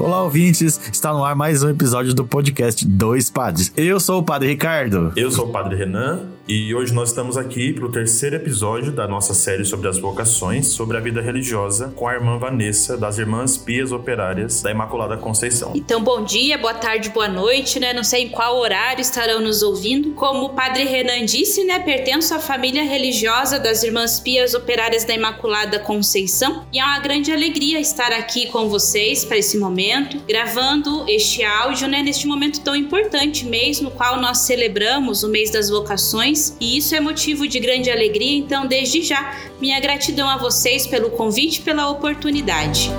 Olá, ouvintes! Está no ar mais um episódio do podcast Dois Padres. Eu sou o Padre Ricardo. Eu sou o Padre Renan e hoje nós estamos aqui para o terceiro episódio da nossa série sobre as vocações, sobre a vida religiosa, com a irmã Vanessa, das Irmãs Pias Operárias da Imaculada Conceição. Então, bom dia, boa tarde, boa noite, né? Não sei em qual horário estarão nos ouvindo. Como o Padre Renan disse, né? Pertenço à família religiosa das Irmãs Pias Operárias da Imaculada Conceição e é uma grande alegria estar aqui com vocês para esse momento gravando este áudio, né, neste momento tão importante, mês no qual nós celebramos o mês das vocações, e isso é motivo de grande alegria, então desde já minha gratidão a vocês pelo convite e pela oportunidade.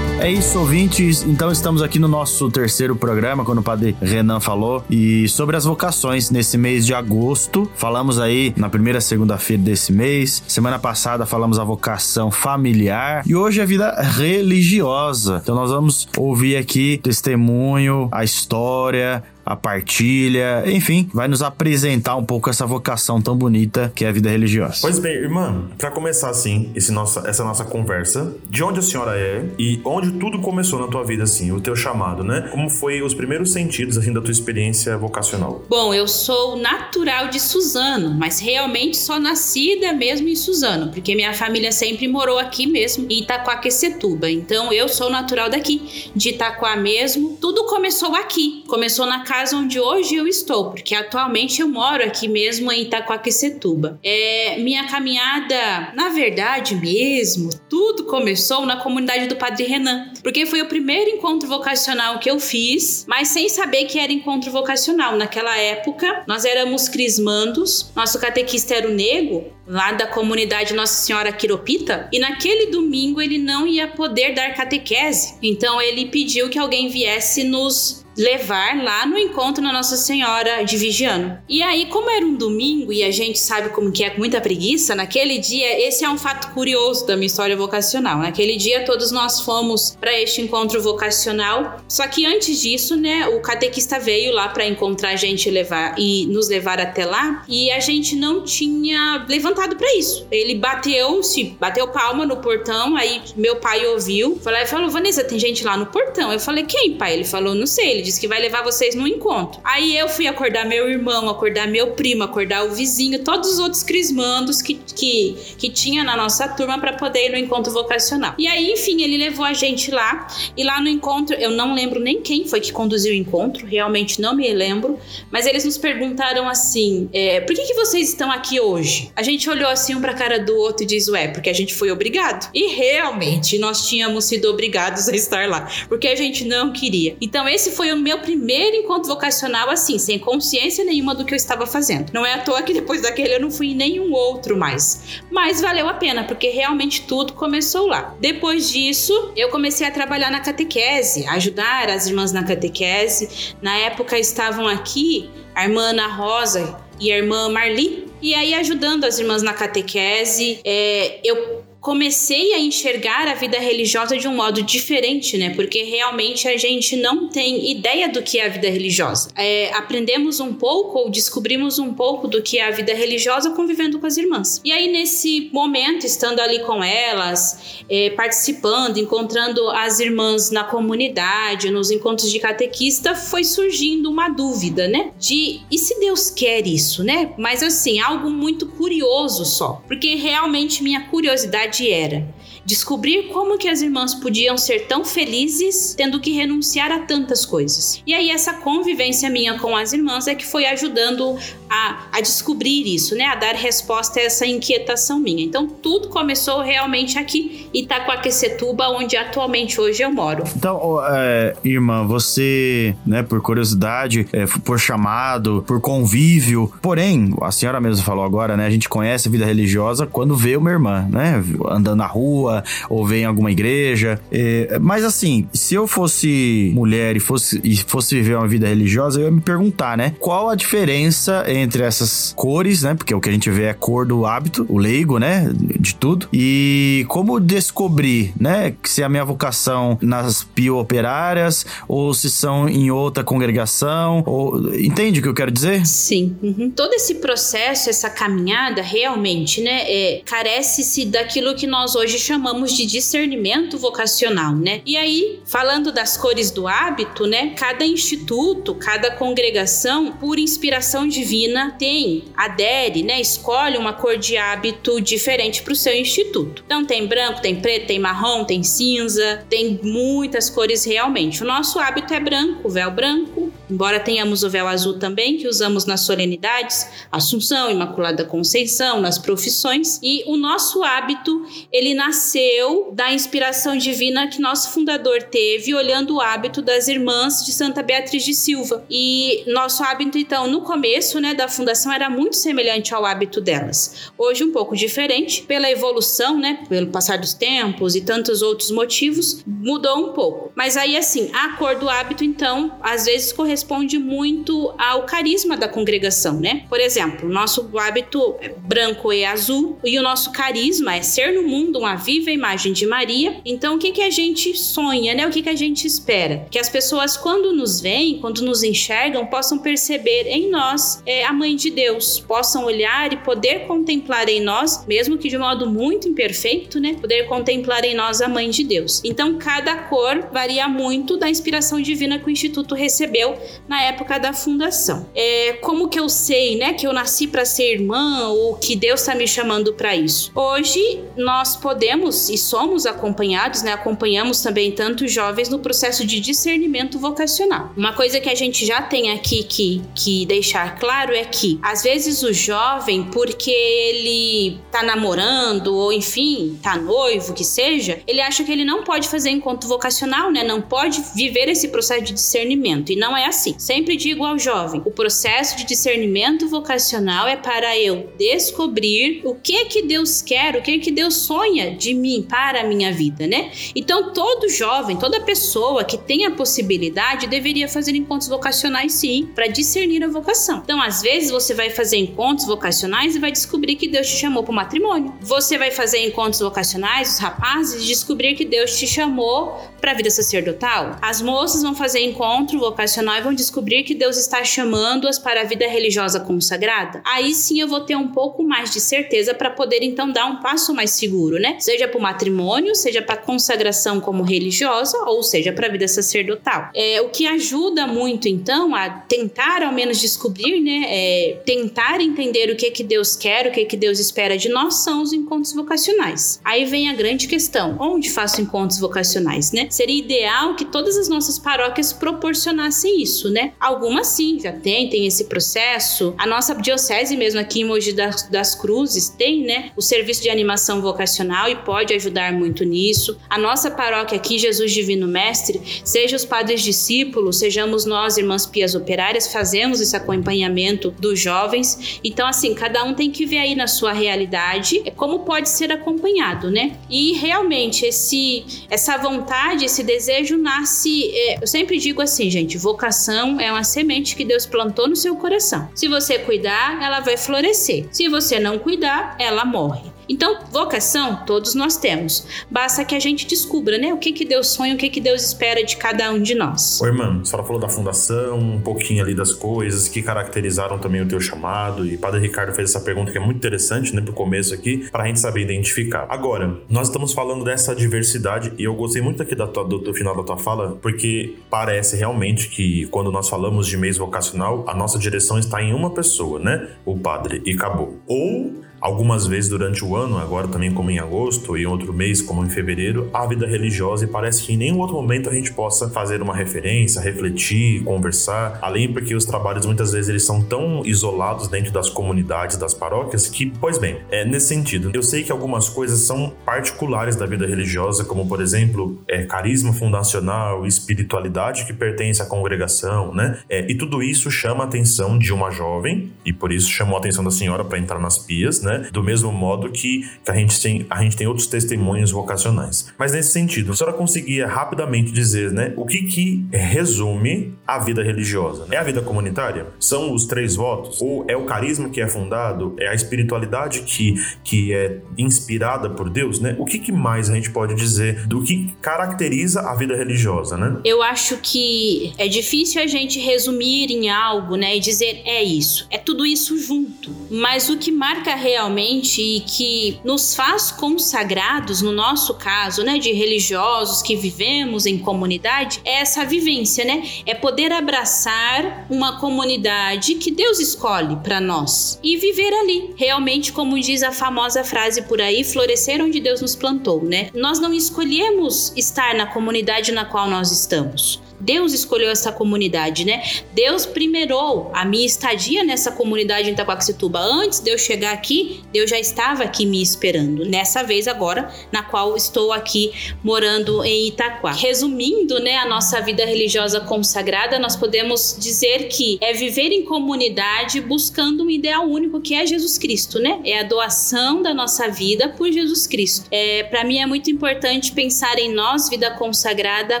É isso, ouvintes. Então estamos aqui no nosso terceiro programa, quando o padre Renan falou, e sobre as vocações nesse mês de agosto. Falamos aí na primeira segunda-feira desse mês. Semana passada falamos a vocação familiar e hoje a vida religiosa. Então nós vamos ouvir aqui testemunho, a história, a partilha, enfim, vai nos apresentar um pouco essa vocação tão bonita que é a vida religiosa. Pois bem, irmã, para começar assim, esse nossa, essa nossa conversa, de onde a senhora é e onde tudo começou na tua vida assim, o teu chamado, né? Como foi os primeiros sentidos assim da tua experiência vocacional? Bom, eu sou natural de Suzano, mas realmente só nascida mesmo em Suzano, porque minha família sempre morou aqui mesmo, em Itaquaquecetuba. Então eu sou natural daqui, de Itaquá mesmo. Tudo começou aqui, começou na casa casa onde hoje eu estou, porque atualmente eu moro aqui mesmo em Itacoaquecetuba. É, minha caminhada, na verdade mesmo, tudo começou na comunidade do Padre Renan, porque foi o primeiro encontro vocacional que eu fiz, mas sem saber que era encontro vocacional. Naquela época, nós éramos crismandos, nosso catequista era o Nego, lá da comunidade Nossa Senhora Quiropita, e naquele domingo ele não ia poder dar catequese, então ele pediu que alguém viesse nos levar lá no encontro na Nossa Senhora de Vigiano. E aí, como era um domingo e a gente sabe como que é com muita preguiça, naquele dia, esse é um fato curioso da minha história vocacional. Naquele dia, todos nós fomos para este encontro vocacional. Só que antes disso, né, o catequista veio lá para encontrar a gente e levar e nos levar até lá, e a gente não tinha levantado para isso. Ele bateu, se bateu palma no portão, aí meu pai ouviu, falou, falou: "Vanessa, tem gente lá no portão". Eu falei: "Quem, pai?" Ele falou: "Não sei". Ele disse que vai levar vocês no encontro. Aí eu fui acordar meu irmão, acordar meu primo, acordar o vizinho, todos os outros crismandos que, que, que tinha na nossa turma para poder ir no encontro vocacional. E aí, enfim, ele levou a gente lá. E lá no encontro, eu não lembro nem quem foi que conduziu o encontro, realmente não me lembro. Mas eles nos perguntaram assim: é, por que, que vocês estão aqui hoje? A gente olhou assim um pra cara do outro e diz: ué, porque a gente foi obrigado. E realmente nós tínhamos sido obrigados a estar lá, porque a gente não queria. Então, esse foi o o meu primeiro encontro vocacional assim, sem consciência nenhuma do que eu estava fazendo. Não é à toa que depois daquele eu não fui em nenhum outro mais. Mas valeu a pena, porque realmente tudo começou lá. Depois disso, eu comecei a trabalhar na catequese, ajudar as irmãs na catequese. Na época estavam aqui a irmã Ana Rosa e a irmã Marli. E aí, ajudando as irmãs na catequese, é, eu comecei a enxergar a vida religiosa de um modo diferente, né? Porque realmente a gente não tem ideia do que é a vida religiosa. É, aprendemos um pouco ou descobrimos um pouco do que é a vida religiosa convivendo com as irmãs. E aí, nesse momento, estando ali com elas, é, participando, encontrando as irmãs na comunidade, nos encontros de catequista, foi surgindo uma dúvida, né? De e se Deus quer isso, né? Mas assim, algo muito curioso só. Porque realmente minha curiosidade verdade era descobrir como que as irmãs podiam ser tão felizes tendo que renunciar a tantas coisas. E aí essa convivência minha com as irmãs é que foi ajudando a, a descobrir isso, né? A dar resposta a essa inquietação minha. Então tudo começou realmente aqui, Itacoaquecetuba, onde atualmente hoje eu moro. Então, é, irmã, você, né, por curiosidade, é, por chamado, por convívio, porém, a senhora mesmo falou agora, né? A gente conhece a vida religiosa quando vê uma irmã, né? Andando na rua, ou vem em alguma igreja. É, mas assim, se eu fosse mulher e fosse, e fosse viver uma vida religiosa, eu ia me perguntar, né? Qual a diferença entre essas cores, né? Porque o que a gente vê é a cor do hábito, o leigo, né? De tudo. E como descobrir, né? Se a minha vocação nas pio-operárias ou se são em outra congregação. Ou... Entende o que eu quero dizer? Sim. Uhum. Todo esse processo, essa caminhada, realmente, né? É, Carece-se daquilo que nós hoje chamamos chamamos de discernimento vocacional, né? E aí, falando das cores do hábito, né? Cada instituto, cada congregação, por inspiração divina, tem, adere, né? Escolhe uma cor de hábito diferente para o seu instituto. Então tem branco, tem preto, tem marrom, tem cinza, tem muitas cores realmente. O nosso hábito é branco, véu branco, embora tenhamos o véu azul também, que usamos nas solenidades, Assunção, Imaculada Conceição, nas profissões, e o nosso hábito, ele nasceu nasceu da inspiração divina que nosso fundador teve olhando o hábito das irmãs de Santa Beatriz de Silva. E nosso hábito, então, no começo né, da fundação era muito semelhante ao hábito delas. Hoje, um pouco diferente, pela evolução, né, pelo passar dos tempos e tantos outros motivos, mudou um pouco. Mas aí, assim, a cor do hábito, então, às vezes corresponde muito ao carisma da congregação, né? Por exemplo, nosso hábito é branco e azul, e o nosso carisma é ser no mundo uma viva viva imagem de Maria. Então, o que, que a gente sonha, né? O que, que a gente espera? Que as pessoas, quando nos veem, quando nos enxergam, possam perceber em nós é, a Mãe de Deus, possam olhar e poder contemplar em nós, mesmo que de modo muito imperfeito, né? Poder contemplar em nós a Mãe de Deus. Então, cada cor varia muito da inspiração divina que o Instituto recebeu na época da fundação. É, como que eu sei, né, que eu nasci para ser irmã ou que Deus está me chamando para isso? Hoje, nós podemos e somos acompanhados, né? Acompanhamos também tantos jovens no processo de discernimento vocacional. Uma coisa que a gente já tem aqui que, que deixar claro é que, às vezes, o jovem, porque ele tá namorando ou, enfim, tá noivo, que seja, ele acha que ele não pode fazer encontro vocacional, né? Não pode viver esse processo de discernimento. E não é assim. Sempre digo ao jovem: o processo de discernimento vocacional é para eu descobrir o que que Deus quer, o que que Deus sonha de mim, para a minha vida, né? Então, todo jovem, toda pessoa que tem a possibilidade deveria fazer encontros vocacionais sim, para discernir a vocação. Então, às vezes você vai fazer encontros vocacionais e vai descobrir que Deus te chamou para o matrimônio. Você vai fazer encontros vocacionais, os rapazes, e descobrir que Deus te chamou para a vida sacerdotal. As moças vão fazer encontro vocacional e vão descobrir que Deus está chamando-as para a vida religiosa consagrada. Aí sim eu vou ter um pouco mais de certeza para poder então dar um passo mais seguro, né? Seja seja para o matrimônio, seja para consagração como religiosa, ou seja para a vida sacerdotal. É, o que ajuda muito, então, a tentar ao menos descobrir, né, é, tentar entender o que que Deus quer, o que que Deus espera de nós, são os encontros vocacionais. Aí vem a grande questão: onde faço encontros vocacionais, né? Seria ideal que todas as nossas paróquias proporcionassem isso, né? Algumas sim, já tem, tem esse processo. A nossa diocese mesmo aqui em Mogi das, das Cruzes tem, né, o serviço de animação vocacional e pode pode ajudar muito nisso. A nossa paróquia aqui, Jesus Divino Mestre, seja os padres discípulos, sejamos nós, irmãs pias operárias, fazemos esse acompanhamento dos jovens. Então, assim, cada um tem que ver aí na sua realidade como pode ser acompanhado, né? E realmente esse essa vontade, esse desejo nasce. É, eu sempre digo assim, gente, vocação é uma semente que Deus plantou no seu coração. Se você cuidar, ela vai florescer. Se você não cuidar, ela morre. Então, vocação todos nós temos. Basta que a gente descubra, né, o que que Deus sonha, o que que Deus espera de cada um de nós. Oi, irmã, a senhora falou da fundação, um pouquinho ali das coisas que caracterizaram também o teu chamado e Padre Ricardo fez essa pergunta que é muito interessante, né, pro começo aqui, pra gente saber identificar. Agora, nós estamos falando dessa diversidade e eu gostei muito aqui da tua, do, do final da tua fala, porque parece realmente que quando nós falamos de mês vocacional, a nossa direção está em uma pessoa, né? O padre, e acabou. Ou algumas vezes durante o ano, agora também como em agosto, e outro mês como em fevereiro, a vida religiosa e parece que em nenhum outro momento a gente possa fazer uma referência, refletir, conversar, além porque os trabalhos muitas vezes eles são tão isolados dentro das comunidades, das paróquias, que, pois bem, é nesse sentido. Eu sei que algumas coisas são particulares da vida religiosa, como por exemplo, é, carisma fundacional, espiritualidade que pertence à congregação, né? É, e tudo isso chama a atenção de uma jovem, e por isso chamou a atenção da senhora para entrar nas pias, né? Do mesmo modo que, que a, gente tem, a gente tem outros testemunhos vocacionais. Mas nesse sentido, a senhora conseguia rapidamente dizer, né? O que que resume a vida religiosa? É a vida comunitária? São os três votos? Ou é o carisma que é fundado? É a espiritualidade que, que é inspirada por Deus, né? O que, que mais a gente pode dizer do que caracteriza a vida religiosa, né? Eu acho que é difícil a gente resumir em algo, né, e dizer é isso. É tudo isso junto. Mas o que marca realmente e que nos faz consagrados, no nosso caso, né, de religiosos que vivemos em comunidade, é essa vivência, né? É poder abraçar uma comunidade que Deus escolhe para nós e viver ali, realmente como diz a famosa frase por aí, florescer onde Deus nos plantou, né? Nós não escolhemos estar na comunidade na qual nós estamos. Deus escolheu essa comunidade, né? Deus primeirou a minha estadia nessa comunidade em Itaquaquecetuba. Antes de eu chegar aqui, Deus já estava aqui me esperando. Nessa vez agora, na qual estou aqui morando em Itaquá. Resumindo, né, a nossa vida religiosa consagrada, nós podemos dizer que é viver em comunidade buscando um ideal único que é Jesus Cristo, né? É a doação da nossa vida por Jesus Cristo. É, para mim é muito importante pensar em nós, vida consagrada,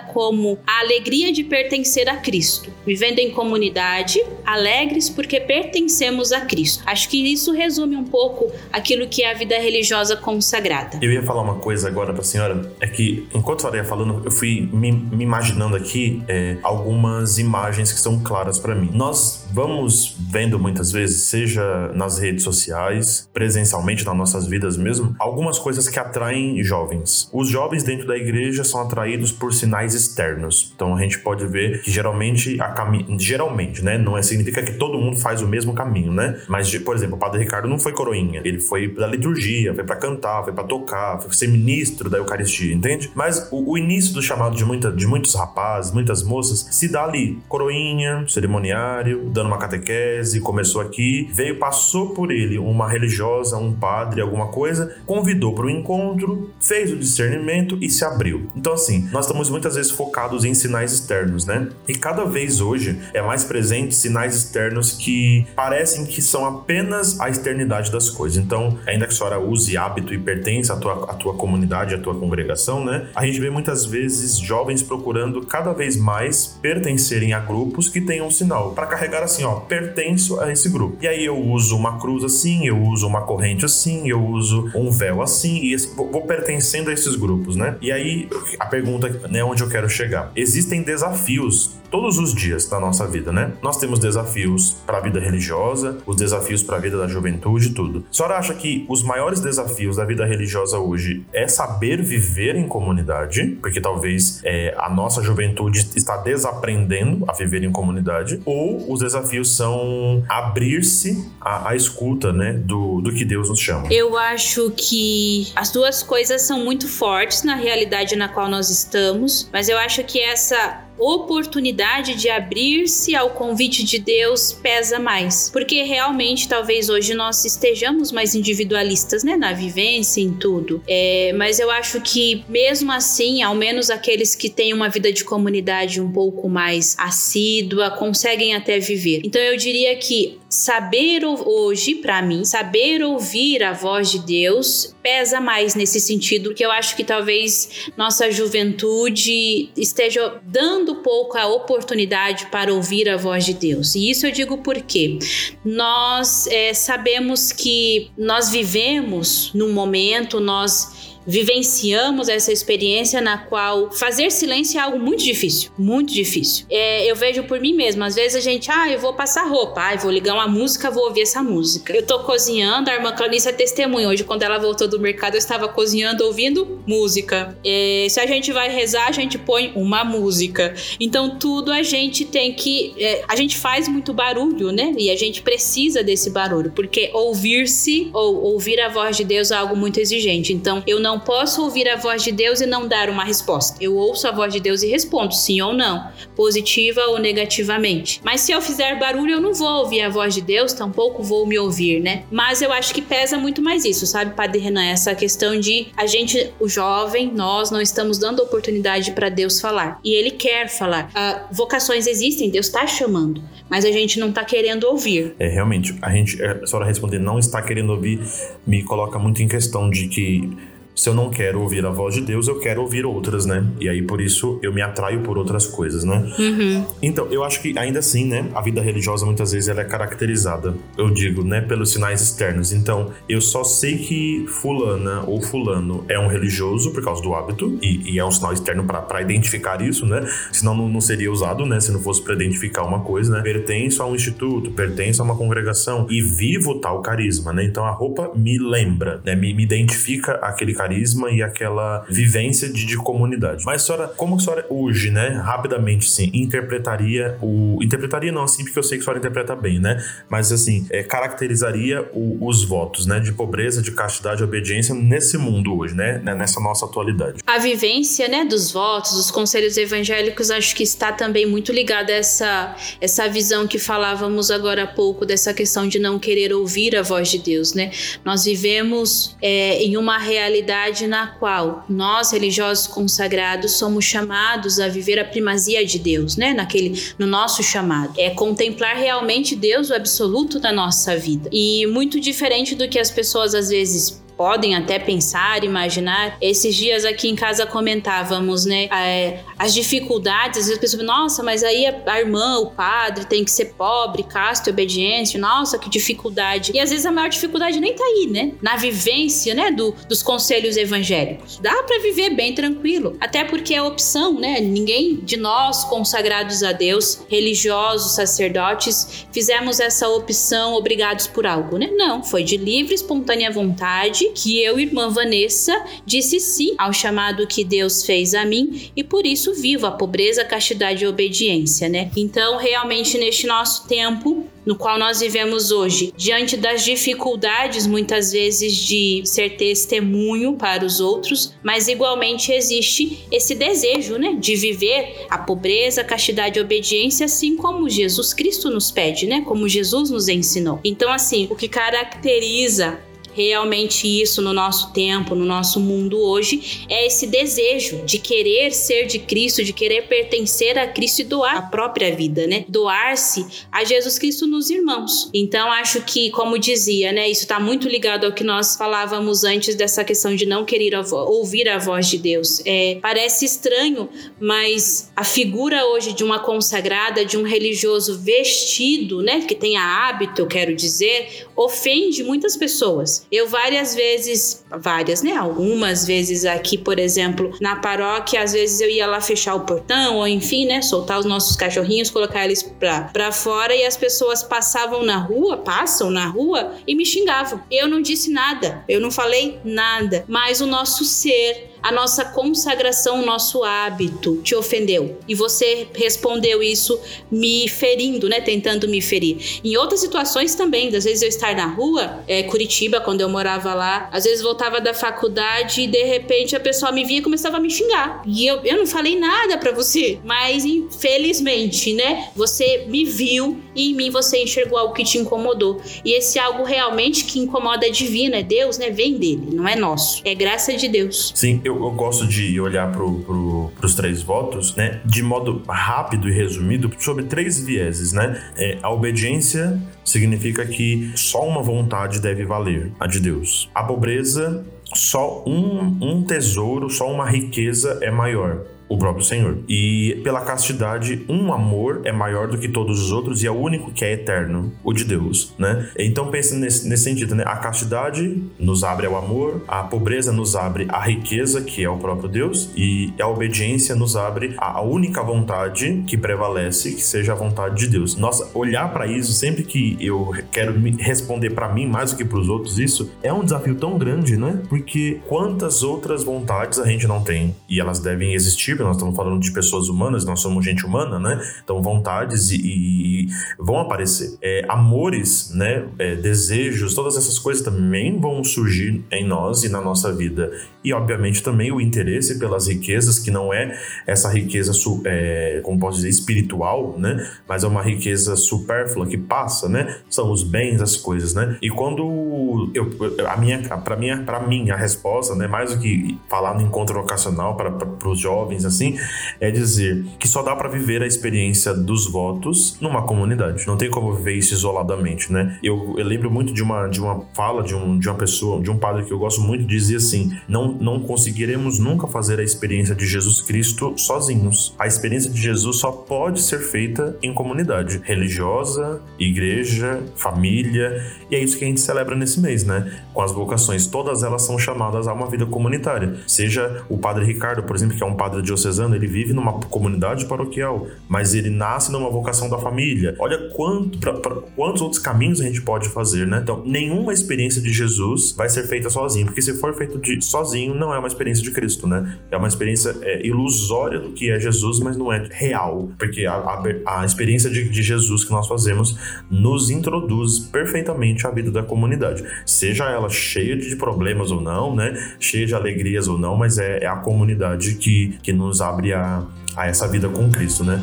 como a alegria alegria de pertencer a Cristo, vivendo em comunidade, alegres porque pertencemos a Cristo. Acho que isso resume um pouco aquilo que é a vida religiosa consagrada. Eu ia falar uma coisa agora para a senhora, é que enquanto a ia falando, eu fui me, me imaginando aqui é, algumas imagens que são claras para mim. Nós vamos vendo muitas vezes, seja nas redes sociais, presencialmente nas nossas vidas mesmo, algumas coisas que atraem jovens. Os jovens dentro da igreja são atraídos por sinais externos. Então a gente pode ver que geralmente a caminho, geralmente, né, não é significa que todo mundo faz o mesmo caminho, né? Mas por exemplo, o Padre Ricardo não foi coroinha, ele foi da liturgia, foi para cantar, foi para tocar, foi ser ministro da Eucaristia, entende? Mas o, o, início do chamado de, muita, de muitos rapazes, muitas moças, se dá ali, coroinha, cerimoniário, dando uma catequese, começou aqui, veio, passou por ele uma religiosa, um padre, alguma coisa, convidou para o encontro, fez o discernimento e se abriu. Então assim, nós estamos muitas vezes focados em sinais externos, né? E cada vez hoje é mais presente sinais externos que parecem que são apenas a externidade das coisas. Então, ainda que a senhora use hábito e pertence à tua, à tua comunidade, à tua congregação, né? A gente vê muitas vezes jovens procurando cada vez mais pertencerem a grupos que tenham um sinal para carregar assim, ó, pertenço a esse grupo. E aí eu uso uma cruz assim, eu uso uma corrente assim, eu uso um véu assim e vou pertencendo a esses grupos, né? E aí a pergunta, né, onde eu quero chegar? Existem desafios todos os dias da nossa vida, né? Nós temos desafios para a vida religiosa, os desafios para a vida da juventude, tudo. A senhora acha que os maiores desafios da vida religiosa hoje é saber viver em comunidade, porque talvez é, a nossa juventude está desaprendendo a viver em comunidade, ou os desafios são abrir-se à, à, escuta, né, do, do que Deus nos chama? Eu acho que as duas coisas são muito fortes na realidade na qual nós estamos, mas eu acho que essa oportunidade de abrir-se ao convite de Deus pesa mais. Porque realmente, talvez hoje nós estejamos mais individualistas, né? Na vivência, em tudo. É, mas eu acho que, mesmo assim, ao menos aqueles que têm uma vida de comunidade um pouco mais assídua conseguem até viver. Então eu diria que saber hoje, para mim, saber ouvir a voz de Deus pesa mais nesse sentido, que eu acho que talvez nossa juventude esteja dando pouco a oportunidade para ouvir a voz de Deus. E isso eu digo porque nós é, sabemos que nós vivemos num momento, nós vivenciamos essa experiência na qual fazer silêncio é algo muito difícil, muito difícil. É, eu vejo por mim mesma, às vezes a gente, ah, eu vou passar roupa, ah, eu vou ligar uma música, vou ouvir essa música. Eu tô cozinhando, a irmã Clarice é testemunha. Hoje, quando ela voltou do mercado, eu estava cozinhando ouvindo música. É, se a gente vai rezar, a gente põe uma música. Então, tudo a gente tem que. É, a gente faz muito barulho, né? E a gente precisa desse barulho, porque ouvir-se ou ouvir a voz de Deus é algo muito exigente. Então, eu não posso ouvir a voz de Deus e não dar uma resposta. Eu ouço a voz de Deus e respondo sim ou não, positiva ou negativamente. Mas se eu fizer barulho, eu não vou ouvir a voz de Deus, tampouco vou me ouvir, né? Mas eu acho que pesa muito mais isso, sabe, Padre Renan? Essa questão de a gente, o jovem, nós não estamos dando oportunidade para Deus falar. E Ele quer falar. Uh, vocações existem, Deus está chamando, mas a gente não está querendo ouvir. É, realmente, a gente, é, a senhora responder não está querendo ouvir, me coloca muito em questão de que se eu não quero ouvir a voz de Deus, eu quero ouvir outras, né? E aí por isso eu me atraio por outras coisas, né? Uhum. Então, eu acho que ainda assim, né? A vida religiosa muitas vezes ela é caracterizada, eu digo, né? Pelos sinais externos. Então, eu só sei que fulana ou fulano é um religioso por causa do hábito, e, e é um sinal externo para identificar isso, né? Senão não, não seria usado, né? Se não fosse para identificar uma coisa, né? Pertenço a um instituto, pertenço a uma congregação e vivo tal carisma, né? Então a roupa me lembra, né? Me, me identifica aquele carisma carisma e aquela vivência de, de comunidade. Mas senhora, como a senhora hoje, né, rapidamente, sim, interpretaria o. Interpretaria não, assim, porque eu sei que a senhora interpreta bem, né? Mas assim, é, caracterizaria o, os votos, né, de pobreza, de castidade e obediência nesse mundo hoje, né, né? Nessa nossa atualidade. A vivência, né, dos votos, dos conselhos evangélicos, acho que está também muito ligada a essa, essa visão que falávamos agora há pouco, dessa questão de não querer ouvir a voz de Deus, né? Nós vivemos é, em uma realidade na qual nós, religiosos consagrados, somos chamados a viver a primazia de Deus, né? Naquele, no nosso chamado. É contemplar realmente Deus, o absoluto da nossa vida. E muito diferente do que as pessoas às vezes podem até pensar, imaginar. Esses dias aqui em casa comentávamos, né, é, as dificuldades, às vezes a pessoa, nossa, mas aí a, irmã, o padre tem que ser pobre, casto obediente, nossa, que dificuldade. E às vezes a maior dificuldade nem tá aí, né, na vivência, né, do, dos conselhos evangélicos. Dá para viver bem tranquilo, até porque é opção, né, ninguém de nós consagrados a Deus, religiosos, sacerdotes, fizemos essa opção obrigados por algo, né? Não, foi de livre, espontânea vontade que eu, irmã Vanessa, disse sim ao chamado que Deus fez a mim e por isso vivo a pobreza, castidade e obediência, né? Então, realmente, neste nosso tempo, no qual nós vivemos hoje, diante das dificuldades muitas vezes de ser testemunho para os outros, mas igualmente existe esse desejo, né, de viver a pobreza, a castidade e a obediência, assim como Jesus Cristo nos pede, né, como Jesus nos ensinou. Então, assim, o que caracteriza realmente isso no nosso tempo, no nosso mundo hoje, é esse desejo de querer ser de Cristo, de querer pertencer a Cristo e doar a própria vida, né? Doar-se a Jesus Cristo nos irmãos. Então, acho que, como dizia, né, isso está muito ligado ao que nós falávamos antes dessa questão de não querer ouvir a voz de Deus. É, parece estranho, mas a figura hoje de uma consagrada, de um religioso vestido, né, que tenha hábito, eu quero dizer, ofende muitas pessoas. Eu várias vezes, várias, né? Algumas vezes aqui, por exemplo, na paróquia, às vezes eu ia lá fechar o portão, ou enfim, né? Soltar os nossos cachorrinhos, colocar eles pra, pra fora e as pessoas passavam na rua, passam na rua e me xingavam. Eu não disse nada, eu não falei nada, mas o nosso ser a nossa consagração, o nosso hábito te ofendeu. E você respondeu isso me ferindo, né? Tentando me ferir. Em outras situações também, às vezes eu estar na rua, é, Curitiba, quando eu morava lá, às vezes voltava da faculdade e de repente a pessoa me via e começava a me xingar. E eu, eu não falei nada para você, mas infelizmente, né? Você me viu e em mim você enxergou algo que te incomodou. E esse algo realmente que incomoda é divino, é Deus, né? Vem dele, não é nosso. É graça de Deus. Sim, eu, eu gosto de olhar para pro, os três votos, né, de modo rápido e resumido, sobre três vieses, né? É, a obediência significa que só uma vontade deve valer, a de Deus. A pobreza, só um, um tesouro, só uma riqueza é maior o próprio Senhor. E pela castidade, um amor é maior do que todos os outros e é o único que é eterno, o de Deus, né? Então pense nesse, nesse sentido, né? A castidade nos abre ao amor, a pobreza nos abre à riqueza, que é o próprio Deus, e a obediência nos abre à única vontade que prevalece, que seja a vontade de Deus. Nossa, olhar para isso sempre que eu quero responder para mim mais do que para os outros, isso é um desafio tão grande, né? Porque quantas outras vontades a gente não tem e elas devem existir, nós estamos falando de pessoas humanas, nós somos gente humana, né? Então vontades e, e vão aparecer. É, amores, né? É, desejos, todas essas coisas também vão surgir em nós e na nossa vida. E obviamente também o interesse pelas riquezas, que não é essa riqueza, é, como posso dizer, espiritual, né? Mas é uma riqueza supérflua que passa, né? São os bens, as coisas, né? E quando eu, a minha, para minha, para mim a resposta, né? Mais do que falar no encontro vocacional para os jovens assim, é dizer que só dá para viver a experiência dos votos numa comunidade. Não tem como viver isso isoladamente, né? Eu, eu lembro muito de uma de uma fala de, um, de uma pessoa, de um padre que eu gosto muito, dizia assim: não, não conseguiremos nunca fazer a experiência de Jesus Cristo sozinhos. A experiência de Jesus só pode ser feita em comunidade religiosa, igreja, família, e é isso que a gente celebra nesse mês, né? Com as vocações, todas elas são chamadas a uma vida comunitária. Seja o padre Ricardo, por exemplo, que é um padre diocesano, ele vive numa comunidade paroquial, mas ele nasce numa vocação da família. Olha quanto, pra, pra, quantos outros caminhos a gente pode fazer, né? Então, nenhuma experiência de Jesus vai ser feita sozinho, porque se for feito de, sozinho, não é uma experiência de Cristo, né? É uma experiência é, ilusória do que é Jesus, mas não é real, porque a, a, a experiência de, de, Jesus que nós fazemos nos introduz perfeitamente à vida da comunidade, seja ela cheia de problemas ou não, né? Cheia de alegrias ou não, mas é, é a comunidade que, que nos abre a, a essa vida com Cristo, né?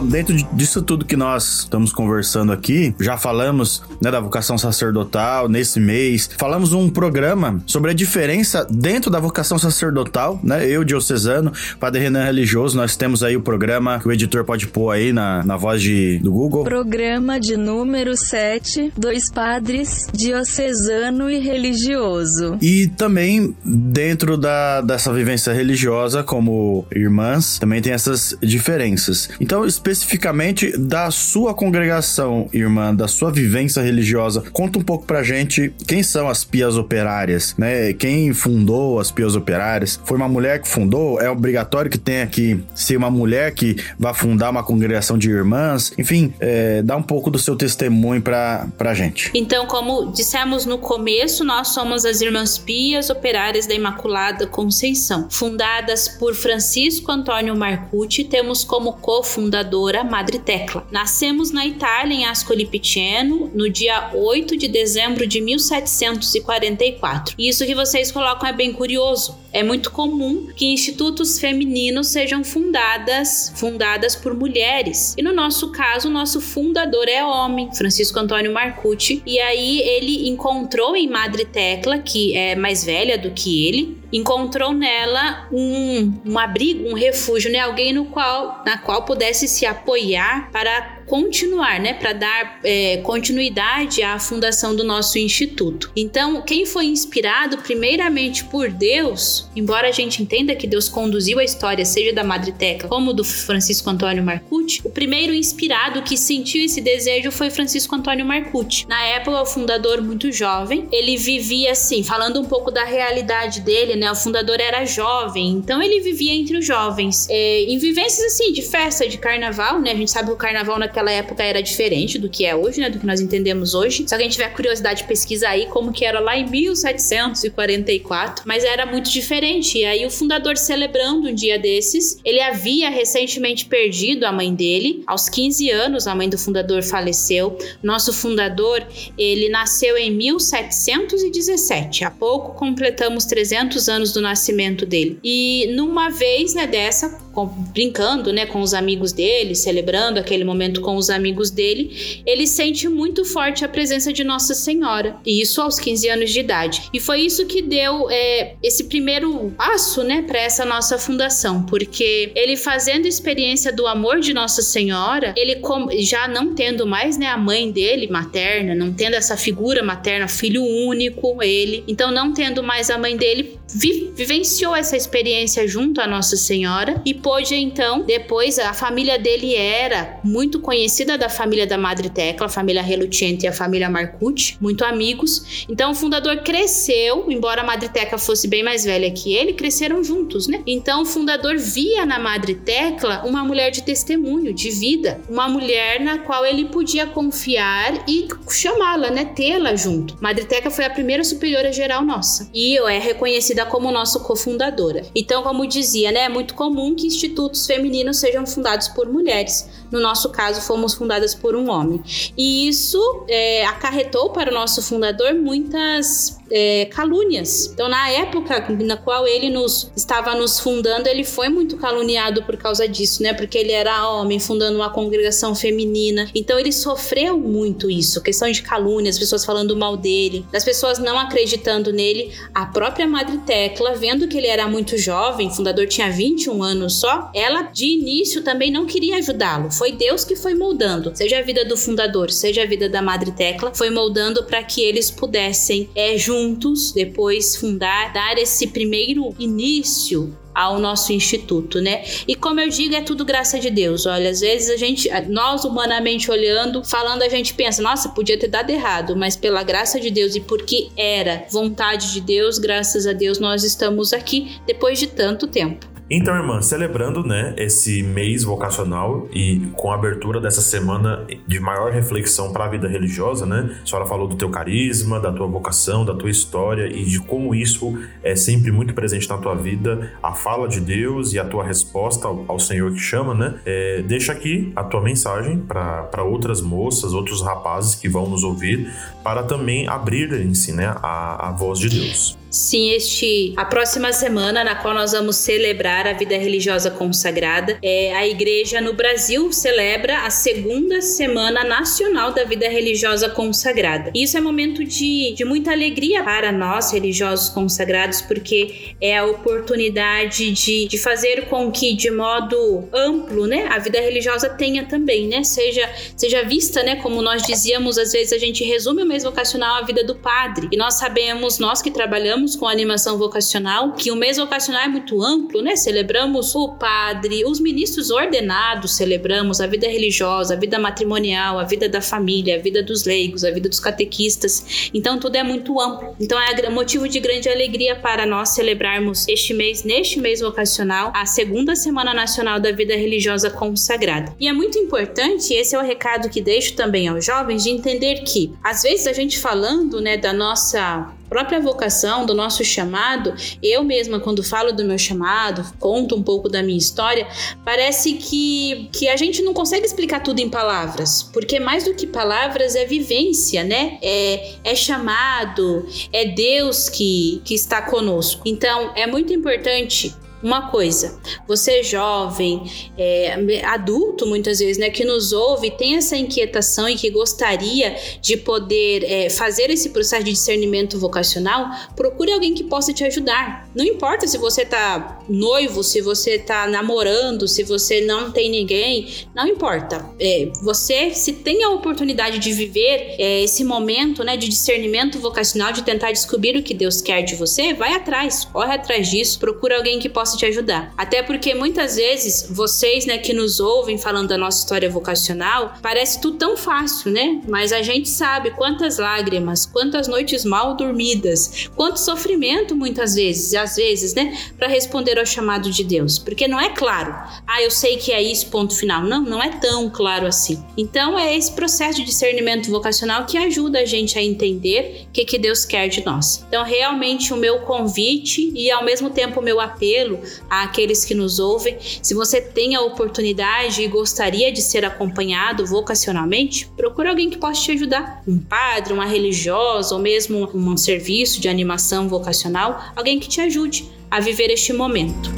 Então, dentro disso tudo que nós estamos conversando aqui, já falamos né, da vocação sacerdotal nesse mês, falamos um programa sobre a diferença dentro da vocação sacerdotal, né? Eu, diocesano, Padre Renan Religioso, nós temos aí o programa que o editor pode pôr aí na, na voz de, do Google. Programa de número 7, dois padres, diocesano e religioso. E também, dentro da, dessa vivência religiosa, como irmãs, também tem essas diferenças. Então, especificamente da sua congregação, irmã, da sua vivência religiosa. Conta um pouco pra gente quem são as pias operárias, né? Quem fundou as pias operárias? Foi uma mulher que fundou? É obrigatório que tenha que ser uma mulher que vá fundar uma congregação de irmãs? Enfim, é, dá um pouco do seu testemunho pra, pra gente. Então, como dissemos no começo, nós somos as Irmãs Pias Operárias da Imaculada Conceição, fundadas por Francisco Antônio Marcucci, temos como cofundador fundadora Madre Tecla. Nascemos na Itália, em Ascoli Piceno, no dia 8 de dezembro de 1744. E isso que vocês colocam é bem curioso. É muito comum que institutos femininos sejam fundadas, fundadas por mulheres. E no nosso caso, o nosso fundador é homem, Francisco Antônio Marcucci. E aí ele encontrou em Madre Tecla, que é mais velha do que ele, encontrou nela um, um abrigo, um refúgio, né? Alguém no qual, na qual pudesse se apoiar para continuar, né, para dar é, continuidade à fundação do nosso instituto. Então, quem foi inspirado primeiramente por Deus, embora a gente entenda que Deus conduziu a história, seja da Madre Tecla como do Francisco Antônio Marcucci, o primeiro inspirado que sentiu esse desejo foi Francisco Antônio Marcucci. Na época, o fundador muito jovem, ele vivia assim, falando um pouco da realidade dele, né? O fundador era jovem, então ele vivia entre os jovens, é, em vivências assim de festa, de carnaval, né? A gente sabe que o carnaval naquela naquela época era diferente do que é hoje, né? Do que nós entendemos hoje. Se alguém tiver curiosidade, pesquisa aí como que era lá em 1744, mas era muito diferente. E aí o fundador celebrando um dia desses, ele havia recentemente perdido a mãe dele. Aos 15 anos, a mãe do fundador faleceu. Nosso fundador, ele nasceu em 1717. Há pouco completamos 300 anos do nascimento dele. E numa vez, né, dessa, com, brincando, né, com os amigos dele, celebrando aquele momento com os amigos dele, ele sente muito forte a presença de Nossa Senhora. E isso aos 15 anos de idade. E foi isso que deu é, esse primeiro passo, né, para essa nossa fundação, porque ele fazendo experiência do amor de Nossa Senhora, ele já não tendo mais, né, a mãe dele materna, não tendo essa figura materna, filho único, ele, então não tendo mais a mãe dele, vi vivenciou essa experiência junto à Nossa Senhora e pôde então, depois a família dele era muito conhecida da família da Madre Tecla, a família Relutiente e a família Marcucci, muito amigos. Então o fundador cresceu, embora a Madre Tecla fosse bem mais velha que ele, cresceram juntos, né? Então o fundador via na Madre Tecla uma mulher de testemunho, de vida, uma mulher na qual ele podia confiar e chamá-la, né? Tê-la junto. Madre Tecla foi a primeira superiora geral nossa e é reconhecida como nosso cofundadora. Então, como dizia, né, é muito comum que institutos femininos sejam fundados por mulheres. No nosso caso, fomos fundadas por um homem. E isso é, acarretou para o nosso fundador muitas é, calúnias. Então, na época na qual ele nos estava nos fundando, ele foi muito caluniado por causa disso, né? Porque ele era homem, fundando uma congregação feminina. Então, ele sofreu muito isso, questão de calúnias, pessoas falando mal dele, das pessoas não acreditando nele. A própria Madre Tecla, vendo que ele era muito jovem, fundador tinha 21 anos só, ela de início também não queria ajudá-lo. Foi Deus que foi moldando, seja a vida do fundador, seja a vida da Madre Tecla, foi moldando para que eles pudessem é, juntos depois fundar, dar esse primeiro início ao nosso instituto, né? E como eu digo, é tudo graça de Deus. Olha, às vezes a gente, nós humanamente olhando, falando, a gente pensa, nossa, podia ter dado errado, mas pela graça de Deus e porque era vontade de Deus, graças a Deus nós estamos aqui depois de tanto tempo. Então, irmã, celebrando, né, esse mês vocacional e com a abertura dessa semana de maior reflexão para a vida religiosa, né? A senhora falou do teu carisma, da tua vocação, da tua história e de como isso é sempre muito presente na tua vida, a fala de Deus e a tua resposta ao, ao Senhor que chama, né? É, deixa aqui a tua mensagem para outras moças, outros rapazes que vão nos ouvir, para também abrirem-se, né, a, a voz de Deus. Sim, este a próxima semana na qual nós vamos celebrar a vida religiosa consagrada, é a igreja no Brasil celebra a segunda semana nacional da vida religiosa consagrada. Isso é momento de, de muita alegria para nós religiosos consagrados, porque é a oportunidade de, de fazer com que de modo amplo, né, a vida religiosa tenha também, né, seja seja vista, né, como nós dizíamos, às vezes a gente resume o mês vocacional a vida do padre. E nós sabemos, nós que trabalhamos com animação vocacional, que o mês vocacional é muito amplo, né? Celebramos o padre, os ministros ordenados, celebramos a vida religiosa, a vida matrimonial, a vida da família, a vida dos leigos, a vida dos catequistas. Então tudo é muito amplo. Então é motivo de grande alegria para nós celebrarmos este mês, neste mês vocacional, a segunda semana nacional da vida religiosa consagrada. E é muito importante, esse é o recado que deixo também aos jovens, de entender que às vezes a gente falando, né, da nossa própria vocação, do nosso chamado, eu mesma, quando falo do meu chamado, conto um pouco da minha história, parece que, que a gente não consegue explicar tudo em palavras, porque mais do que palavras é vivência, né? É, é chamado, é Deus que, que está conosco. Então, é muito importante uma coisa, você jovem, é, adulto muitas vezes, né, que nos ouve, tem essa inquietação e que gostaria de poder é, fazer esse processo de discernimento vocacional, procure alguém que possa te ajudar. Não importa se você tá noivo, se você tá namorando, se você não tem ninguém, não importa. É, você, se tem a oportunidade de viver é, esse momento, né, de discernimento vocacional, de tentar descobrir o que Deus quer de você, vai atrás, corre atrás disso, procura alguém que possa te ajudar. Até porque muitas vezes vocês, né, que nos ouvem falando da nossa história vocacional, parece tudo tão fácil, né? Mas a gente sabe quantas lágrimas, quantas noites mal dormidas, quanto sofrimento muitas vezes, às vezes, né, para responder ao chamado de Deus. Porque não é claro, ah, eu sei que é isso, ponto final. Não, não é tão claro assim. Então é esse processo de discernimento vocacional que ajuda a gente a entender o que, que Deus quer de nós. Então, realmente, o meu convite e ao mesmo tempo o meu apelo àqueles que nos ouvem. Se você tem a oportunidade e gostaria de ser acompanhado vocacionalmente, procure alguém que possa te ajudar. Um padre, uma religiosa ou mesmo um serviço de animação vocacional, alguém que te ajude a viver este momento.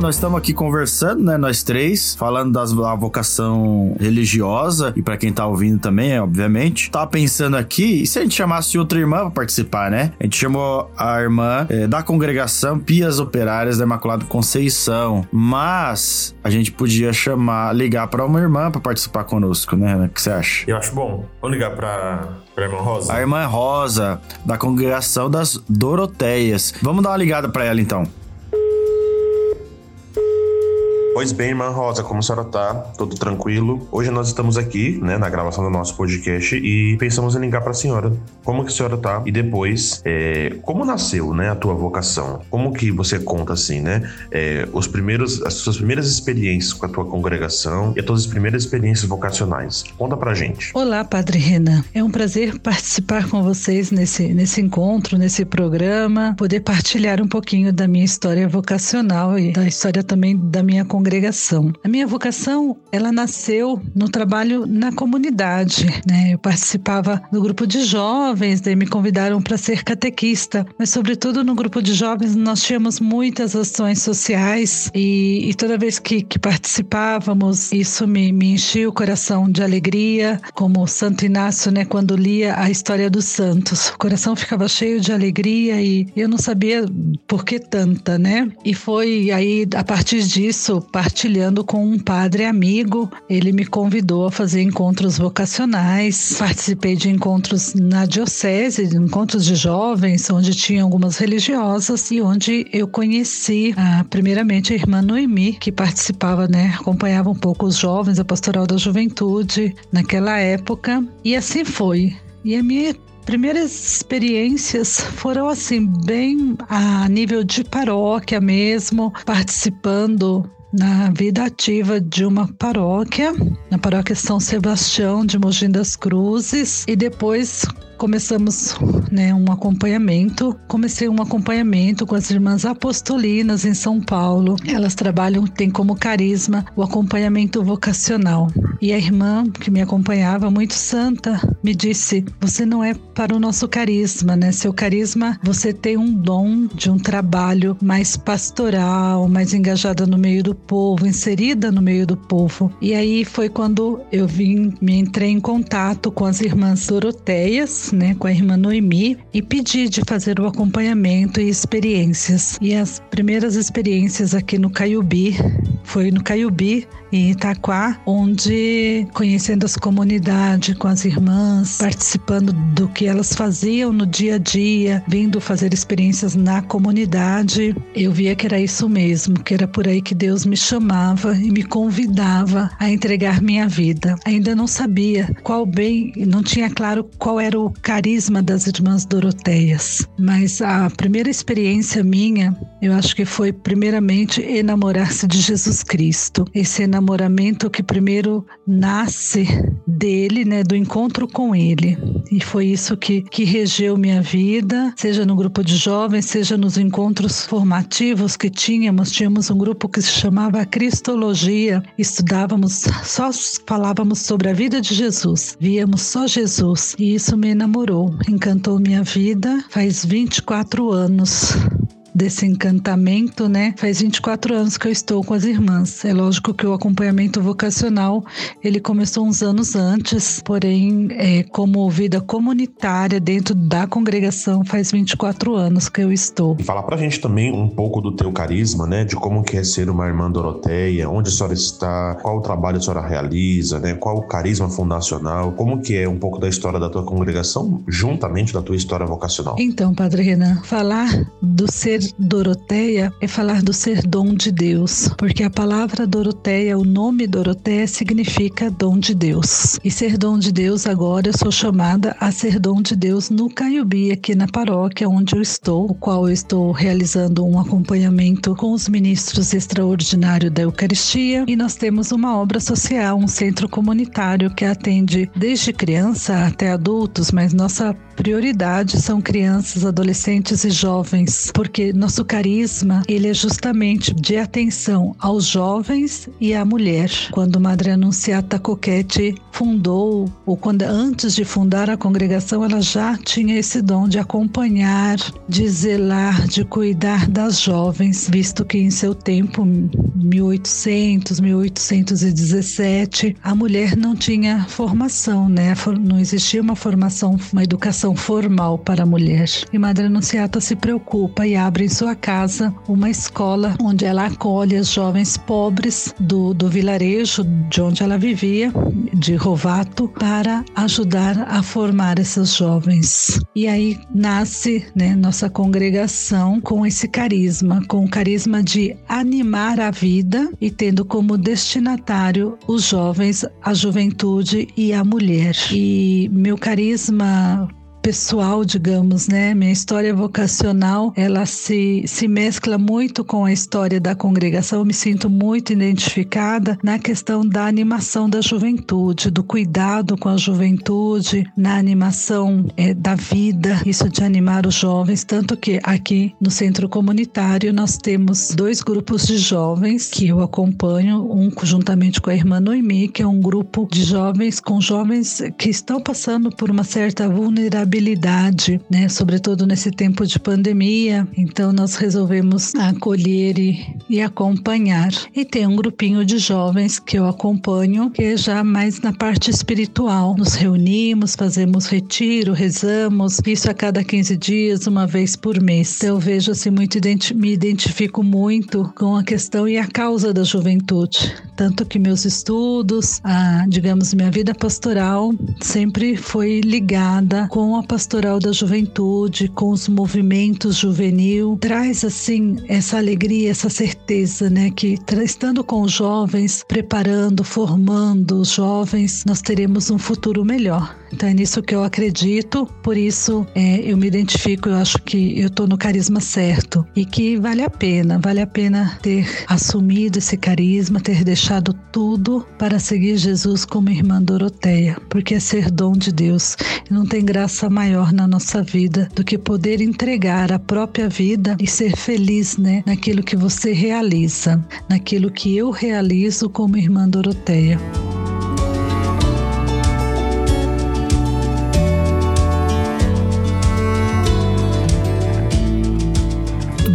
Então, nós estamos aqui conversando, né, nós três, falando das, da vocação religiosa, e para quem tá ouvindo também, obviamente. Tava pensando aqui, e se a gente chamasse outra irmã pra participar, né? A gente chamou a irmã é, da congregação Pias Operárias da Imaculada Conceição, mas a gente podia chamar, ligar para uma irmã para participar conosco, né? O que você acha? Eu acho bom. Vamos ligar pra, pra irmã Rosa? A irmã Rosa, da congregação das Doroteias. Vamos dar uma ligada para ela então. Pois bem, irmã Rosa, como a senhora tá? Tudo tranquilo? Hoje nós estamos aqui, né, na gravação do nosso podcast e pensamos em ligar para a senhora. Como que a senhora tá? E depois, é, como nasceu, né, a tua vocação? Como que você conta assim, né, é, os primeiros, as suas primeiras experiências com a tua congregação e as tuas primeiras experiências vocacionais? Conta pra gente. Olá, Padre Renan. É um prazer participar com vocês nesse, nesse encontro, nesse programa, poder partilhar um pouquinho da minha história vocacional e da história também da minha congregação congregação. A minha vocação, ela nasceu no trabalho na comunidade, né? Eu participava do grupo de jovens, daí me convidaram para ser catequista, mas sobretudo no grupo de jovens nós tínhamos muitas ações sociais e, e toda vez que, que participávamos, isso me, me enchia o coração de alegria, como Santo Inácio, né, quando lia a história dos santos. O coração ficava cheio de alegria e eu não sabia por que tanta, né? E foi aí, a partir disso, partilhando com um padre amigo. Ele me convidou a fazer encontros vocacionais. Participei de encontros na diocese, encontros de jovens, onde tinha algumas religiosas e onde eu conheci, ah, primeiramente, a irmã Noemi, que participava, né, acompanhava um pouco os jovens, a pastoral da juventude naquela época. E assim foi. E a minha primeiras experiências foram assim, bem a nível de paróquia mesmo, participando na vida ativa de uma paróquia, na paróquia São Sebastião de Mogi das Cruzes, e depois começamos né, um acompanhamento. Comecei um acompanhamento com as irmãs apostolinas em São Paulo. Elas trabalham, têm como carisma o acompanhamento vocacional. E a irmã que me acompanhava, muito santa, me disse: Você não é para o nosso carisma, né? Seu carisma, você tem um dom de um trabalho mais pastoral, mais engajada no meio do povo, inserida no meio do povo. E aí foi quando eu vim, me entrei em contato com as irmãs Doroteias, né, com a irmã Noemi e pedi de fazer o acompanhamento e experiências. E as primeiras experiências aqui no Caiubi foi no Caiubi, em Itaquá, onde conhecendo as comunidades com as irmãs, participando do que elas faziam no dia a dia, vindo fazer experiências na comunidade, eu via que era isso mesmo, que era por aí que Deus me chamava e me convidava a entregar minha vida. Ainda não sabia qual bem, não tinha claro qual era o carisma das irmãs Doroteias, mas a primeira experiência minha, eu acho que foi primeiramente enamorar-se de Jesus Cristo. Esse enamoramento que primeiro nasce dele, né, do encontro com ele. E foi isso que, que regeu minha vida, seja no grupo de jovens, seja nos encontros formativos que tínhamos. Tínhamos um grupo que se chamava Cristologia, estudávamos, só falávamos sobre a vida de Jesus, víamos só Jesus. E isso me enamorou, encantou minha vida faz 24 anos desse encantamento, né? Faz 24 anos que eu estou com as irmãs. É lógico que o acompanhamento vocacional ele começou uns anos antes, porém, é, como vida comunitária dentro da congregação, faz 24 anos que eu estou. E fala pra gente também um pouco do teu carisma, né? De como que é ser uma irmã Doroteia, onde a senhora está, qual o trabalho a senhora realiza, né? Qual o carisma fundacional, como que é um pouco da história da tua congregação, juntamente da tua história vocacional. Então, Padre Renan, falar do ser Doroteia é falar do ser dom de Deus, porque a palavra Doroteia, o nome Doroteia significa dom de Deus. E ser dom de Deus agora eu sou chamada a ser dom de Deus no Caiubi, aqui na paróquia onde eu estou, o qual eu estou realizando um acompanhamento com os ministros extraordinários da Eucaristia e nós temos uma obra social, um centro comunitário que atende desde criança até adultos, mas nossa prioridade são crianças, adolescentes e jovens, porque nosso carisma, ele é justamente de atenção aos jovens e à mulher. Quando Madre Anunciata Coquete fundou, ou quando antes de fundar a congregação, ela já tinha esse dom de acompanhar, de zelar, de cuidar das jovens, visto que em seu tempo, 1800, 1817, a mulher não tinha formação, né? Não existia uma formação, uma educação formal para a mulher. E Madre Anunciata se preocupa e abre em sua casa uma escola onde ela acolhe as jovens pobres do, do vilarejo de onde ela vivia, de Rovato, para ajudar a formar essas jovens. E aí nasce né, nossa congregação com esse carisma, com o carisma de animar a vida e tendo como destinatário os jovens, a juventude e a mulher. E meu carisma pessoal, digamos, né? Minha história vocacional, ela se, se mescla muito com a história da congregação. Eu me sinto muito identificada na questão da animação da juventude, do cuidado com a juventude, na animação é, da vida, isso de animar os jovens. Tanto que aqui no centro comunitário nós temos dois grupos de jovens que eu acompanho, um juntamente com a irmã Noemi, que é um grupo de jovens com jovens que estão passando por uma certa vulnerabilidade vulnerabilidade, né? Sobretudo nesse tempo de pandemia. Então nós resolvemos acolher e, e acompanhar. E tem um grupinho de jovens que eu acompanho, que é já mais na parte espiritual. Nos reunimos, fazemos retiro, rezamos, isso a cada 15 dias, uma vez por mês. Então eu vejo assim muito me identifico muito com a questão e a causa da juventude, tanto que meus estudos, a, digamos minha vida pastoral sempre foi ligada com a a pastoral da juventude, com os movimentos juvenil, traz assim essa alegria, essa certeza, né, que estando com os jovens, preparando, formando os jovens, nós teremos um futuro melhor. Então é nisso que eu acredito, por isso é, eu me identifico, eu acho que eu estou no carisma certo e que vale a pena, vale a pena ter assumido esse carisma, ter deixado tudo para seguir Jesus como irmã Doroteia, porque é ser dom de Deus. Não tem graça maior na nossa vida do que poder entregar a própria vida e ser feliz, né, naquilo que você realiza, naquilo que eu realizo como irmã Doroteia.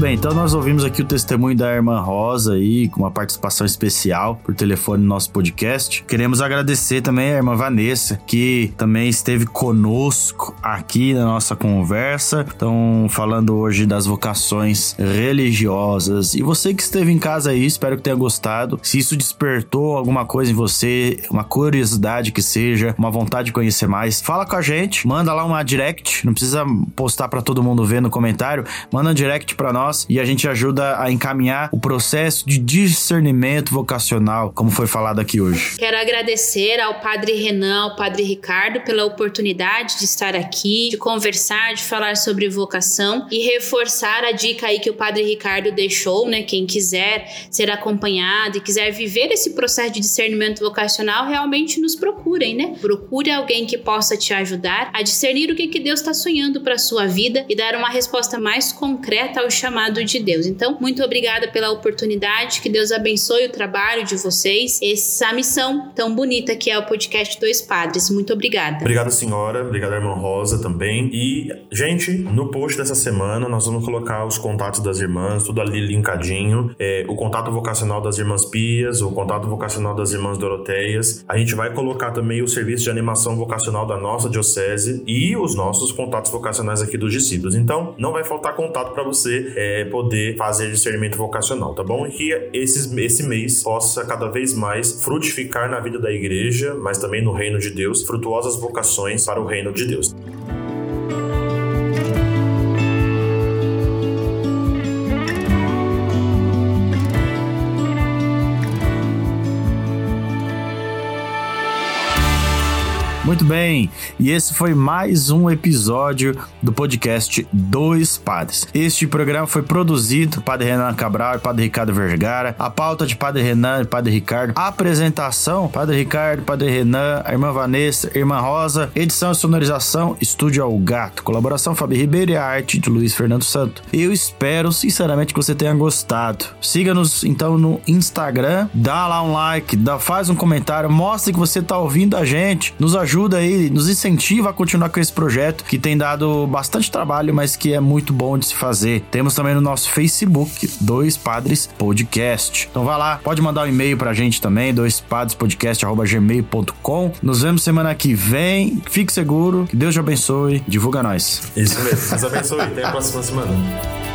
Bem, então nós ouvimos aqui o testemunho da irmã Rosa aí, com uma participação especial por telefone no nosso podcast. Queremos agradecer também a irmã Vanessa, que também esteve conosco aqui na nossa conversa. Então, falando hoje das vocações religiosas. E você que esteve em casa aí, espero que tenha gostado. Se isso despertou alguma coisa em você, uma curiosidade que seja, uma vontade de conhecer mais, fala com a gente, manda lá uma direct, não precisa postar para todo mundo ver no comentário, manda um direct para nós nós e a gente ajuda a encaminhar o processo de discernimento vocacional, como foi falado aqui hoje. Quero agradecer ao Padre Renan, ao Padre Ricardo pela oportunidade de estar aqui, de conversar, de falar sobre vocação e reforçar a dica aí que o Padre Ricardo deixou, né? Quem quiser ser acompanhado e quiser viver esse processo de discernimento vocacional, realmente nos procurem, né? Procure alguém que possa te ajudar a discernir o que, que Deus está sonhando para sua vida e dar uma resposta mais concreta ao chamado de Deus. Então, muito obrigada pela oportunidade, que Deus abençoe o trabalho de vocês, essa missão tão bonita que é o podcast Dois Padres. Muito obrigada. Obrigado, senhora. Obrigada, irmã Rosa também. E, gente, no post dessa semana nós vamos colocar os contatos das irmãs, tudo ali linkadinho. É, o contato vocacional das irmãs Pias, o contato vocacional das irmãs Doroteias. A gente vai colocar também o serviço de animação vocacional da nossa diocese e os nossos contatos vocacionais aqui dos discípulos. Então, não vai faltar contato para você é, poder fazer discernimento vocacional, tá bom? E que esses, esse mês possa cada vez mais frutificar na vida da igreja, mas também no reino de Deus, frutuosas vocações para o reino de Deus. Muito bem? E esse foi mais um episódio do podcast Dois Padres. Este programa foi produzido por Padre Renan Cabral e Padre Ricardo Vergara. A pauta de Padre Renan e Padre Ricardo. A apresentação: Padre Ricardo, Padre Renan, a irmã Vanessa, a irmã Rosa. Edição e sonorização: Estúdio Ao Gato. Colaboração: Fabi Ribeiro e a arte de Luiz Fernando Santo. Eu espero, sinceramente, que você tenha gostado. Siga-nos então no Instagram, dá lá um like, dá, faz um comentário, mostre que você tá ouvindo a gente, nos ajuda aí, nos incentiva a continuar com esse projeto que tem dado bastante trabalho, mas que é muito bom de se fazer. Temos também no nosso Facebook, Dois Padres Podcast. Então vai lá, pode mandar um e-mail pra gente também, doispadrespodcast.gmail.com. Nos vemos semana que vem. Fique seguro, que Deus te abençoe. Divulga nós. Isso mesmo. Deus abençoe. Até a próxima semana.